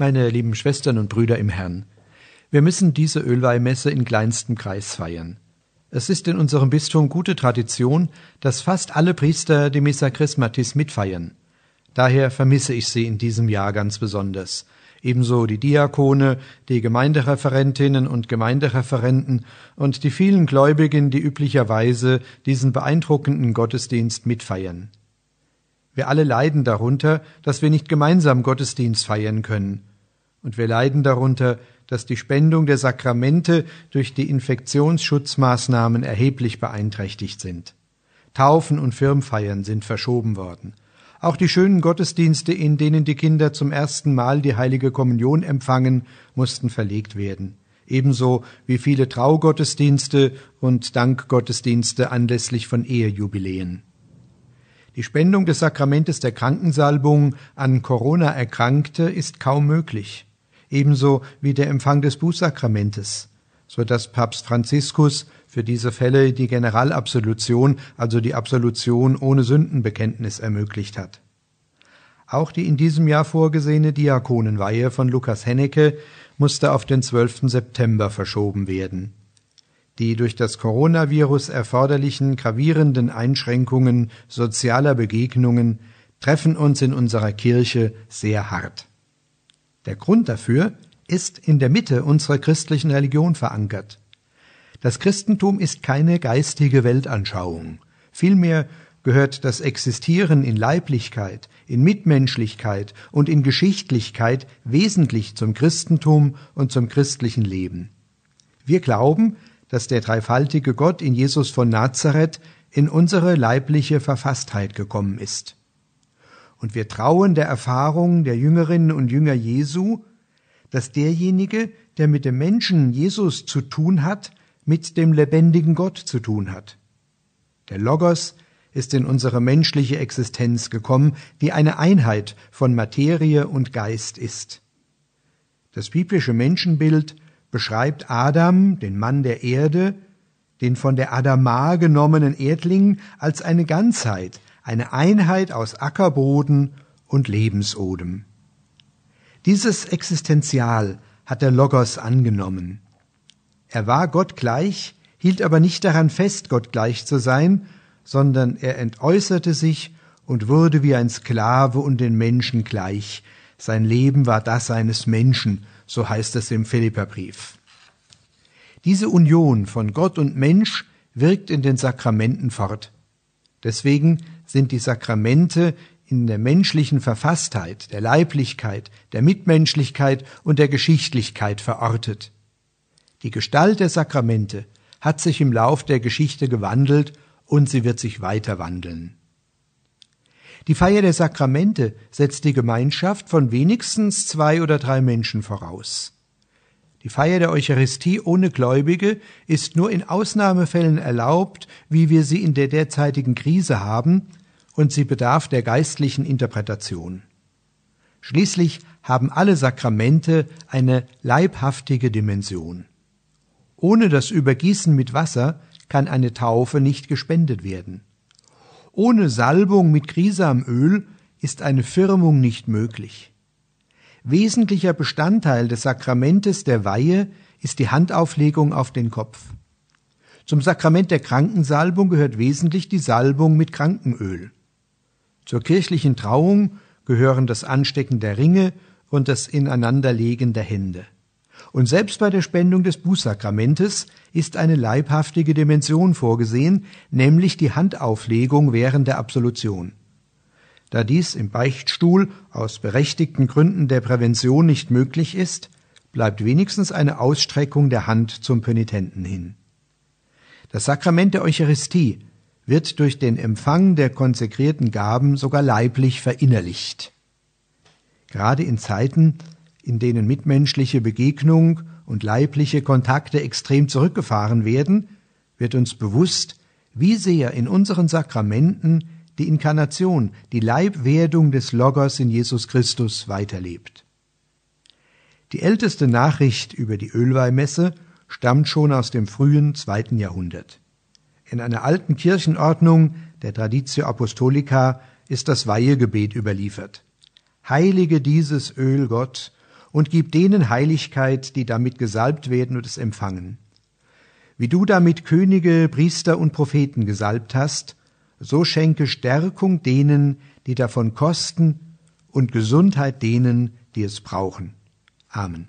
Meine lieben Schwestern und Brüder im Herrn, wir müssen diese Ölweihmesse in kleinstem Kreis feiern. Es ist in unserem Bistum gute Tradition, dass fast alle Priester die Missa Chrismatis mitfeiern. Daher vermisse ich sie in diesem Jahr ganz besonders. Ebenso die Diakone, die Gemeindereferentinnen und Gemeindereferenten und die vielen Gläubigen, die üblicherweise diesen beeindruckenden Gottesdienst mitfeiern. Wir alle leiden darunter, dass wir nicht gemeinsam Gottesdienst feiern können. Und wir leiden darunter, dass die Spendung der Sakramente durch die Infektionsschutzmaßnahmen erheblich beeinträchtigt sind. Taufen und Firmfeiern sind verschoben worden. Auch die schönen Gottesdienste, in denen die Kinder zum ersten Mal die heilige Kommunion empfangen, mussten verlegt werden. Ebenso wie viele Traugottesdienste und Dankgottesdienste anlässlich von Ehejubiläen. Die Spendung des Sakramentes der Krankensalbung an Corona-Erkrankte ist kaum möglich, ebenso wie der Empfang des Bußsakramentes, so dass Papst Franziskus für diese Fälle die Generalabsolution, also die Absolution ohne Sündenbekenntnis ermöglicht hat. Auch die in diesem Jahr vorgesehene Diakonenweihe von Lukas Hennecke musste auf den 12. September verschoben werden. Die durch das Coronavirus erforderlichen gravierenden Einschränkungen sozialer Begegnungen treffen uns in unserer Kirche sehr hart. Der Grund dafür ist in der Mitte unserer christlichen Religion verankert. Das Christentum ist keine geistige Weltanschauung. Vielmehr gehört das Existieren in Leiblichkeit, in Mitmenschlichkeit und in Geschichtlichkeit wesentlich zum Christentum und zum christlichen Leben. Wir glauben, dass der dreifaltige Gott in Jesus von Nazareth in unsere leibliche Verfasstheit gekommen ist. Und wir trauen der Erfahrung der Jüngerinnen und Jünger Jesu, dass derjenige, der mit dem Menschen Jesus zu tun hat, mit dem lebendigen Gott zu tun hat. Der Logos ist in unsere menschliche Existenz gekommen, die eine Einheit von Materie und Geist ist. Das biblische Menschenbild beschreibt Adam, den Mann der Erde, den von der Adama genommenen Erdling, als eine Ganzheit, eine Einheit aus Ackerboden und Lebensodem. Dieses Existenzial hat der Logos angenommen. Er war Gott gleich, hielt aber nicht daran fest, Gott gleich zu sein, sondern er entäußerte sich und wurde wie ein Sklave und den Menschen gleich. Sein Leben war das eines Menschen, so heißt es im Philipperbrief. Diese Union von Gott und Mensch wirkt in den Sakramenten fort. Deswegen sind die Sakramente in der menschlichen Verfasstheit, der Leiblichkeit, der Mitmenschlichkeit und der Geschichtlichkeit verortet. Die Gestalt der Sakramente hat sich im Lauf der Geschichte gewandelt und sie wird sich weiter wandeln. Die Feier der Sakramente setzt die Gemeinschaft von wenigstens zwei oder drei Menschen voraus. Die Feier der Eucharistie ohne Gläubige ist nur in Ausnahmefällen erlaubt, wie wir sie in der derzeitigen Krise haben, und sie bedarf der geistlichen Interpretation. Schließlich haben alle Sakramente eine leibhaftige Dimension. Ohne das Übergießen mit Wasser kann eine Taufe nicht gespendet werden. Ohne Salbung mit Grisamöl ist eine Firmung nicht möglich. Wesentlicher Bestandteil des Sakramentes der Weihe ist die Handauflegung auf den Kopf. Zum Sakrament der Krankensalbung gehört wesentlich die Salbung mit Krankenöl. Zur kirchlichen Trauung gehören das Anstecken der Ringe und das Ineinanderlegen der Hände. Und selbst bei der Spendung des Bußsakramentes ist eine leibhaftige Dimension vorgesehen, nämlich die Handauflegung während der Absolution. Da dies im Beichtstuhl aus berechtigten Gründen der Prävention nicht möglich ist, bleibt wenigstens eine Ausstreckung der Hand zum Penitenten hin. Das Sakrament der Eucharistie wird durch den Empfang der konsekrierten Gaben sogar leiblich verinnerlicht. Gerade in Zeiten, in denen mitmenschliche Begegnung und leibliche Kontakte extrem zurückgefahren werden, wird uns bewusst, wie sehr in unseren Sakramenten die Inkarnation, die Leibwerdung des Logos in Jesus Christus weiterlebt. Die älteste Nachricht über die Ölweihmesse stammt schon aus dem frühen zweiten Jahrhundert. In einer alten Kirchenordnung der Traditio Apostolica ist das Weihegebet überliefert. Heilige dieses Öl Gott und gib denen Heiligkeit, die damit gesalbt werden und es empfangen. Wie du damit Könige, Priester und Propheten gesalbt hast, so schenke Stärkung denen, die davon kosten, und Gesundheit denen, die es brauchen. Amen.